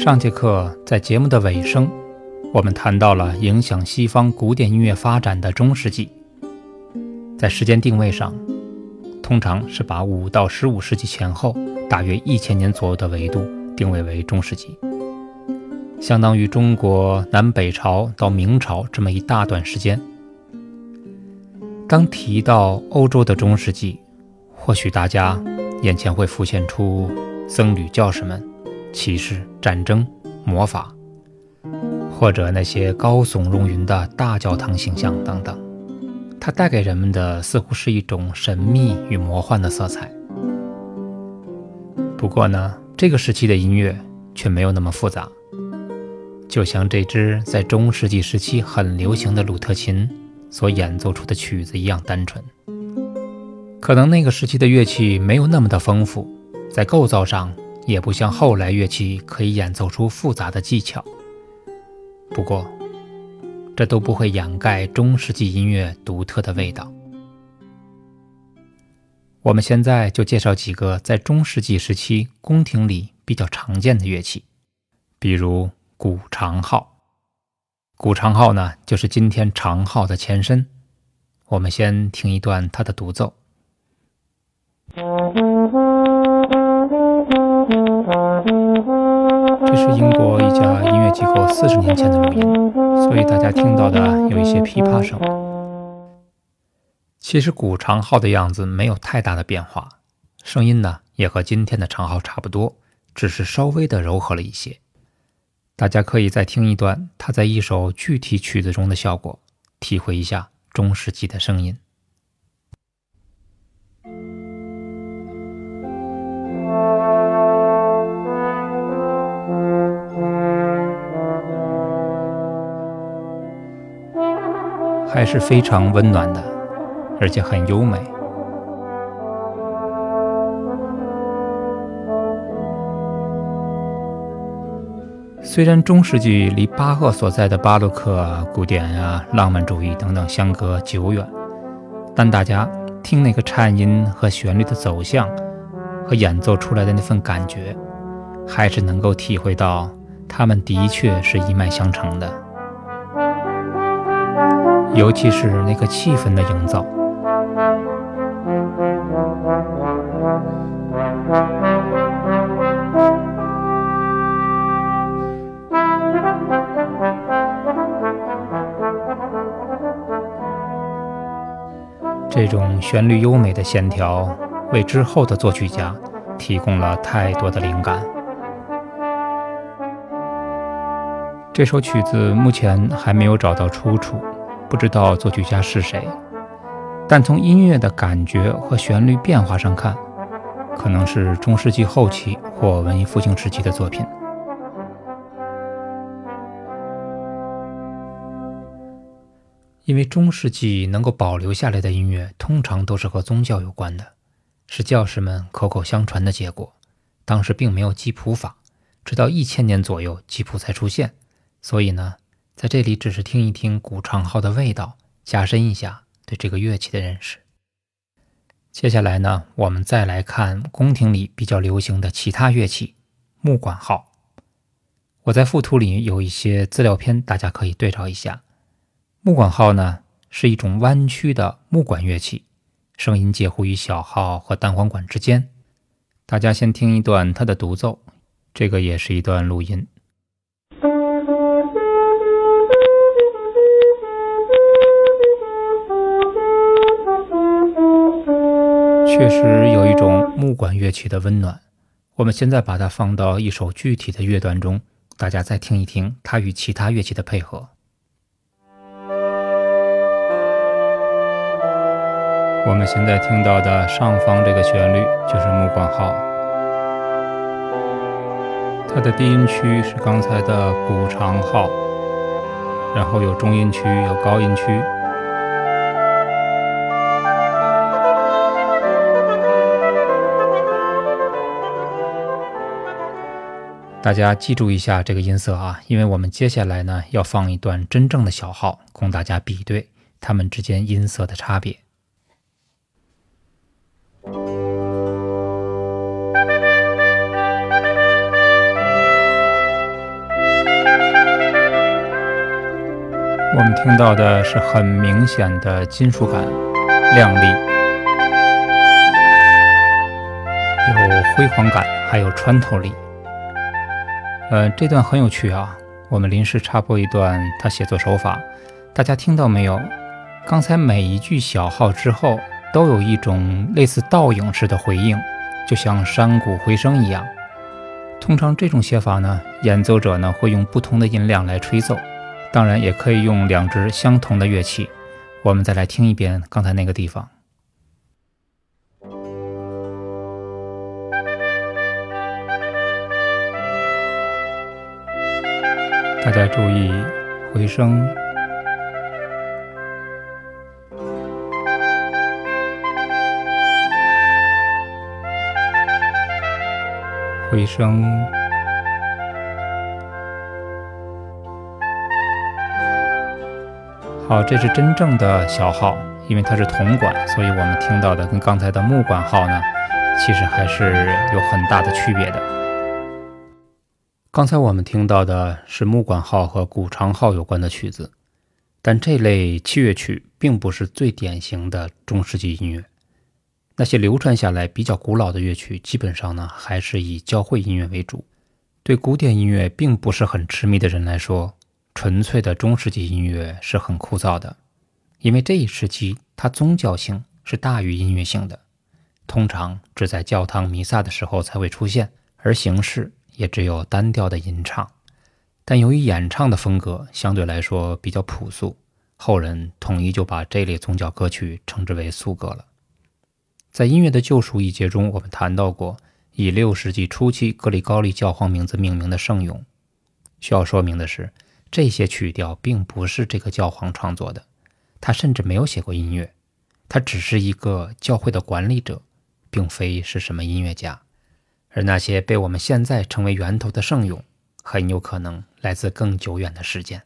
上节课在节目的尾声，我们谈到了影响西方古典音乐发展的中世纪。在时间定位上，通常是把五到十五世纪前后大约一千年左右的维度定位为中世纪，相当于中国南北朝到明朝这么一大段时间。当提到欧洲的中世纪，或许大家眼前会浮现出僧侣教士们。骑士、战争、魔法，或者那些高耸入云的大教堂形象等等，它带给人们的似乎是一种神秘与魔幻的色彩。不过呢，这个时期的音乐却没有那么复杂，就像这支在中世纪时期很流行的鲁特琴所演奏出的曲子一样单纯。可能那个时期的乐器没有那么的丰富，在构造上。也不像后来乐器可以演奏出复杂的技巧，不过，这都不会掩盖中世纪音乐独特的味道。我们现在就介绍几个在中世纪时期宫廷里比较常见的乐器，比如古长号。古长号呢，就是今天长号的前身。我们先听一段它的独奏。是英国一家音乐机构四十年前的录音，所以大家听到的有一些噼啪声。其实古长号的样子没有太大的变化，声音呢也和今天的长号差不多，只是稍微的柔和了一些。大家可以再听一段它在一首具体曲子中的效果，体会一下中世纪的声音。还是非常温暖的，而且很优美。虽然中世纪离巴赫所在的巴洛克、古典啊、浪漫主义等等相隔久远，但大家听那个颤音和旋律的走向，和演奏出来的那份感觉，还是能够体会到，他们的确是一脉相承的。尤其是那个气氛的营造，这种旋律优美的线条，为之后的作曲家提供了太多的灵感。这首曲子目前还没有找到出处。不知道作曲家是谁，但从音乐的感觉和旋律变化上看，可能是中世纪后期或文艺复兴时期的作品。因为中世纪能够保留下来的音乐，通常都是和宗教有关的，是教士们口口相传的结果。当时并没有记谱法，直到一千年左右记谱才出现，所以呢。在这里，只是听一听古长号的味道，加深一下对这个乐器的认识。接下来呢，我们再来看宫廷里比较流行的其他乐器——木管号。我在附图里有一些资料片，大家可以对照一下。木管号呢，是一种弯曲的木管乐器，声音介乎于小号和单簧管之间。大家先听一段它的独奏，这个也是一段录音。确实有一种木管乐器的温暖。我们现在把它放到一首具体的乐段中，大家再听一听它与其他乐器的配合。我们现在听到的上方这个旋律就是木管号，它的低音区是刚才的古长号，然后有中音区，有高音区。大家记住一下这个音色啊因为我们接下来呢要放一段真正的小号供大家比对它们之间音色的差别。我们听到的是很明显的金属感亮丽有辉煌感还有穿透力。呃，这段很有趣啊。我们临时插播一段他写作手法，大家听到没有？刚才每一句小号之后，都有一种类似倒影式的回应，就像山谷回声一样。通常这种写法呢，演奏者呢会用不同的音量来吹奏，当然也可以用两支相同的乐器。我们再来听一遍刚才那个地方。大家注意回声，回声。好，这是真正的小号，因为它是铜管，所以我们听到的跟刚才的木管号呢，其实还是有很大的区别的。刚才我们听到的是木管号和古长号有关的曲子，但这类器乐曲并不是最典型的中世纪音乐。那些流传下来比较古老的乐曲，基本上呢还是以教会音乐为主。对古典音乐并不是很痴迷的人来说，纯粹的中世纪音乐是很枯燥的，因为这一时期它宗教性是大于音乐性的，通常只在教堂弥撒的时候才会出现，而形式。也只有单调的吟唱，但由于演唱的风格相对来说比较朴素，后人统一就把这类宗教歌曲称之为颂歌了。在《音乐的救赎》一节中，我们谈到过以六世纪初期格里高利教皇名字命名的圣咏。需要说明的是，这些曲调并不是这个教皇创作的，他甚至没有写过音乐，他只是一个教会的管理者，并非是什么音乐家。而那些被我们现在称为源头的圣咏，很有可能来自更久远的时间。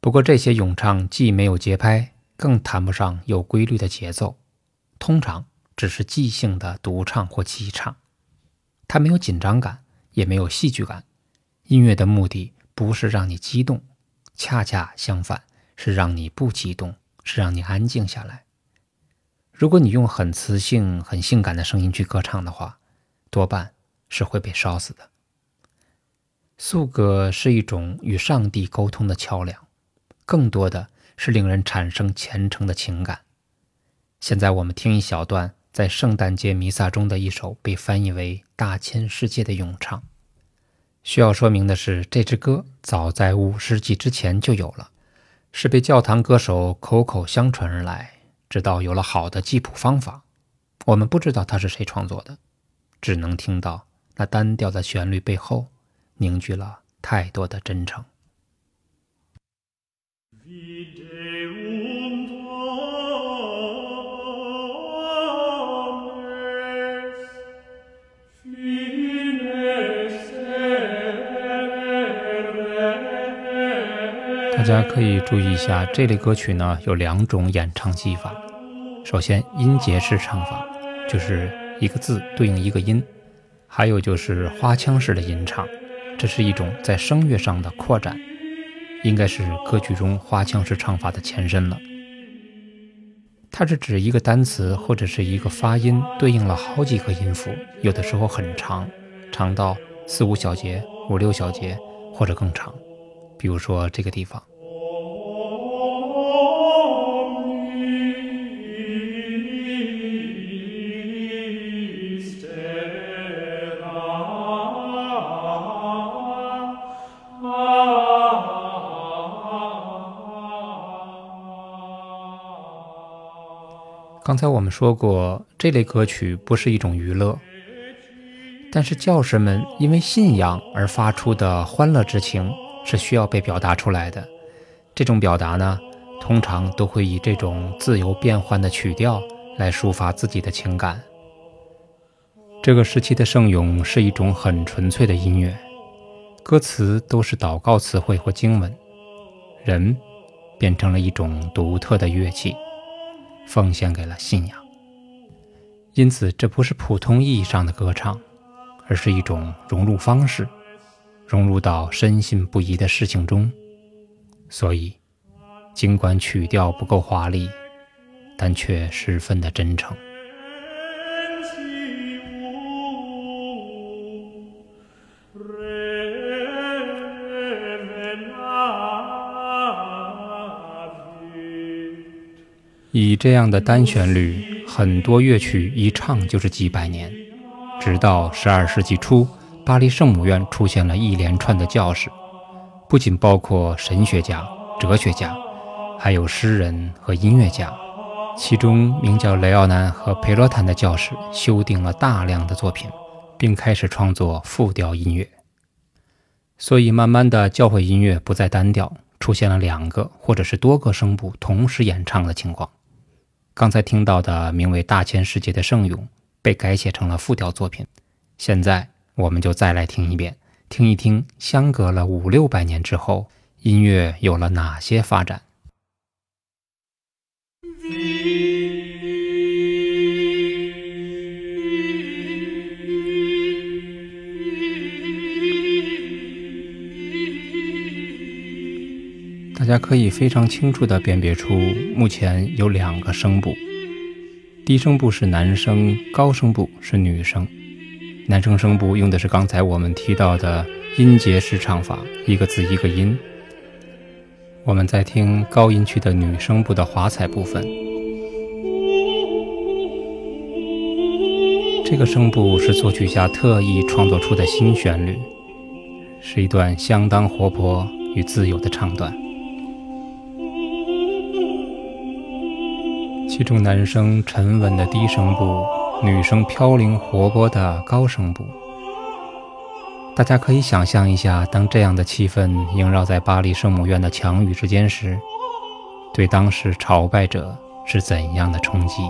不过，这些咏唱既没有节拍，更谈不上有规律的节奏，通常只是即兴的独唱或齐唱。它没有紧张感，也没有戏剧感。音乐的目的不是让你激动，恰恰相反，是让你不激动，是让你安静下来。如果你用很磁性、很性感的声音去歌唱的话，多半是会被烧死的。颂歌是一种与上帝沟通的桥梁，更多的是令人产生虔诚的情感。现在我们听一小段在圣诞节弥撒中的一首被翻译为《大千世界》的咏唱。需要说明的是，这支歌早在五世纪之前就有了，是被教堂歌手口口相传而来，直到有了好的记谱方法。我们不知道它是谁创作的。只能听到那单调的旋律背后凝聚了太多的真诚。大家可以注意一下，这类歌曲呢有两种演唱技法。首先，音节式唱法就是。一个字对应一个音，还有就是花腔式的吟唱，这是一种在声乐上的扩展，应该是歌曲中花腔式唱法的前身了。它是指一个单词或者是一个发音对应了好几个音符，有的时候很长，长到四五小节、五六小节或者更长。比如说这个地方。刚才我们说过，这类歌曲不是一种娱乐，但是教士们因为信仰而发出的欢乐之情是需要被表达出来的。这种表达呢，通常都会以这种自由变换的曲调来抒发自己的情感。这个时期的圣咏是一种很纯粹的音乐，歌词都是祷告词汇或经文，人变成了一种独特的乐器。奉献给了信仰，因此这不是普通意义上的歌唱，而是一种融入方式，融入到深信不疑的事情中，所以尽管曲调不够华丽，但却十分的真诚。以这样的单旋律，很多乐曲一唱就是几百年，直到十二世纪初，巴黎圣母院出现了一连串的教士，不仅包括神学家、哲学家，还有诗人和音乐家。其中名叫雷奥南和培罗坦的教士修订了大量的作品，并开始创作复调音乐。所以，慢慢的，教会音乐不再单调，出现了两个或者是多个声部同时演唱的情况。刚才听到的名为《大千世界》的圣咏被改写成了复调作品。现在我们就再来听一遍，听一听相隔了五六百年之后，音乐有了哪些发展。家可以非常清楚地辨别出，目前有两个声部，低声部是男声，高声部是女声。男声声部用的是刚才我们提到的音节式唱法，一个字一个音。我们在听高音区的女声部的华彩部分，这个声部是作曲家特意创作出的新旋律，是一段相当活泼与自由的唱段。其中男生沉稳的低声部，女生飘零活泼的高声部。大家可以想象一下，当这样的气氛萦绕在巴黎圣母院的墙宇之间时，对当时朝拜者是怎样的冲击？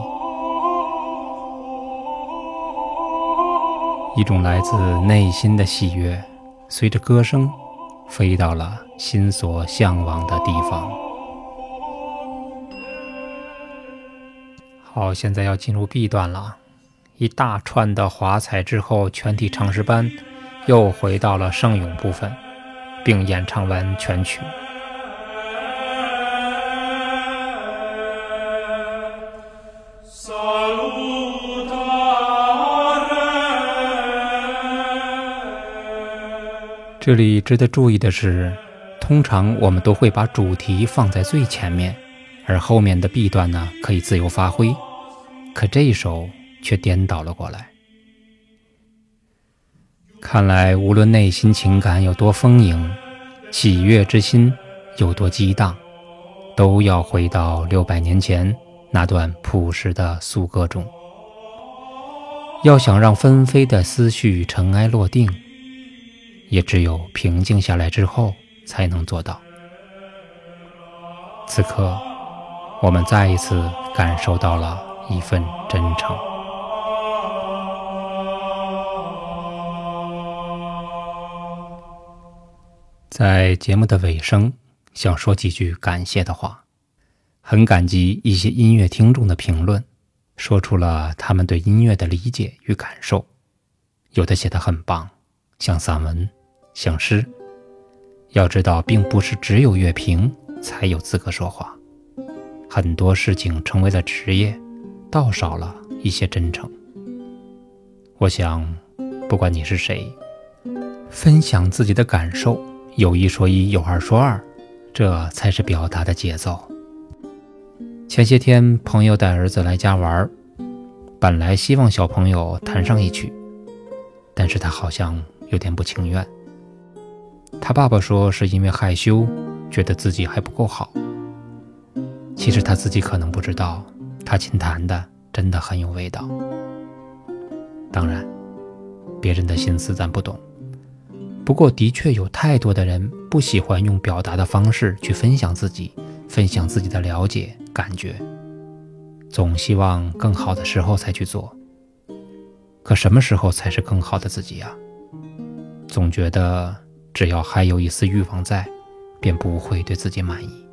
一种来自内心的喜悦，随着歌声飞到了心所向往的地方。好，现在要进入 B 段了。一大串的华彩之后，全体唱诗班又回到了圣咏部分，并演唱完全曲。这里值得注意的是，通常我们都会把主题放在最前面。而后面的 B 段呢，可以自由发挥，可这一首却颠倒了过来。看来，无论内心情感有多丰盈，喜悦之心有多激荡，都要回到六百年前那段朴实的俗歌中。要想让纷飞的思绪尘埃落定，也只有平静下来之后才能做到。此刻。我们再一次感受到了一份真诚。在节目的尾声，想说几句感谢的话。很感激一些音乐听众的评论，说出了他们对音乐的理解与感受。有的写的很棒，像散文，像诗。要知道，并不是只有乐评才有资格说话。很多事情成为了职业，倒少了一些真诚。我想，不管你是谁，分享自己的感受，有一说一，有二说二，这才是表达的节奏。前些天，朋友带儿子来家玩，本来希望小朋友弹上一曲，但是他好像有点不情愿。他爸爸说是因为害羞，觉得自己还不够好。其实他自己可能不知道，他琴弹的真的很有味道。当然，别人的心思咱不懂。不过，的确有太多的人不喜欢用表达的方式去分享自己，分享自己的了解、感觉，总希望更好的时候才去做。可什么时候才是更好的自己呀？总觉得只要还有一丝欲望在，便不会对自己满意。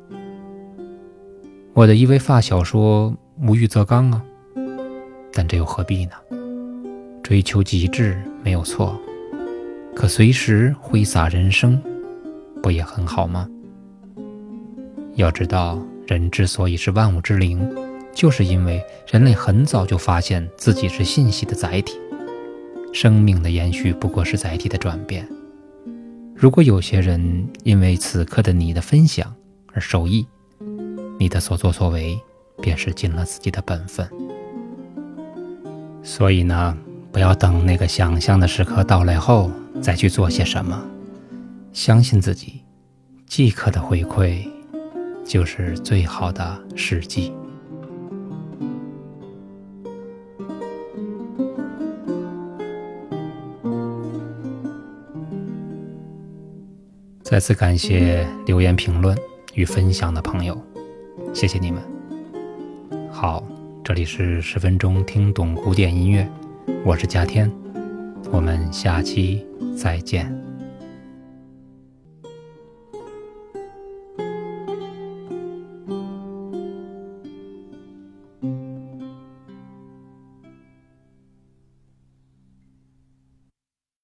我的一位发小说：“无欲则刚啊，但这又何必呢？追求极致没有错，可随时挥洒人生，不也很好吗？要知道，人之所以是万物之灵，就是因为人类很早就发现自己是信息的载体。生命的延续不过是载体的转变。如果有些人因为此刻的你的分享而受益，你的所作所为便是尽了自己的本分。所以呢，不要等那个想象的时刻到来后再去做些什么，相信自己，即刻的回馈就是最好的时机。再次感谢留言、评论与分享的朋友，谢谢你们。好，这里是十分钟听懂古典音乐，我是佳天，我们下期再见。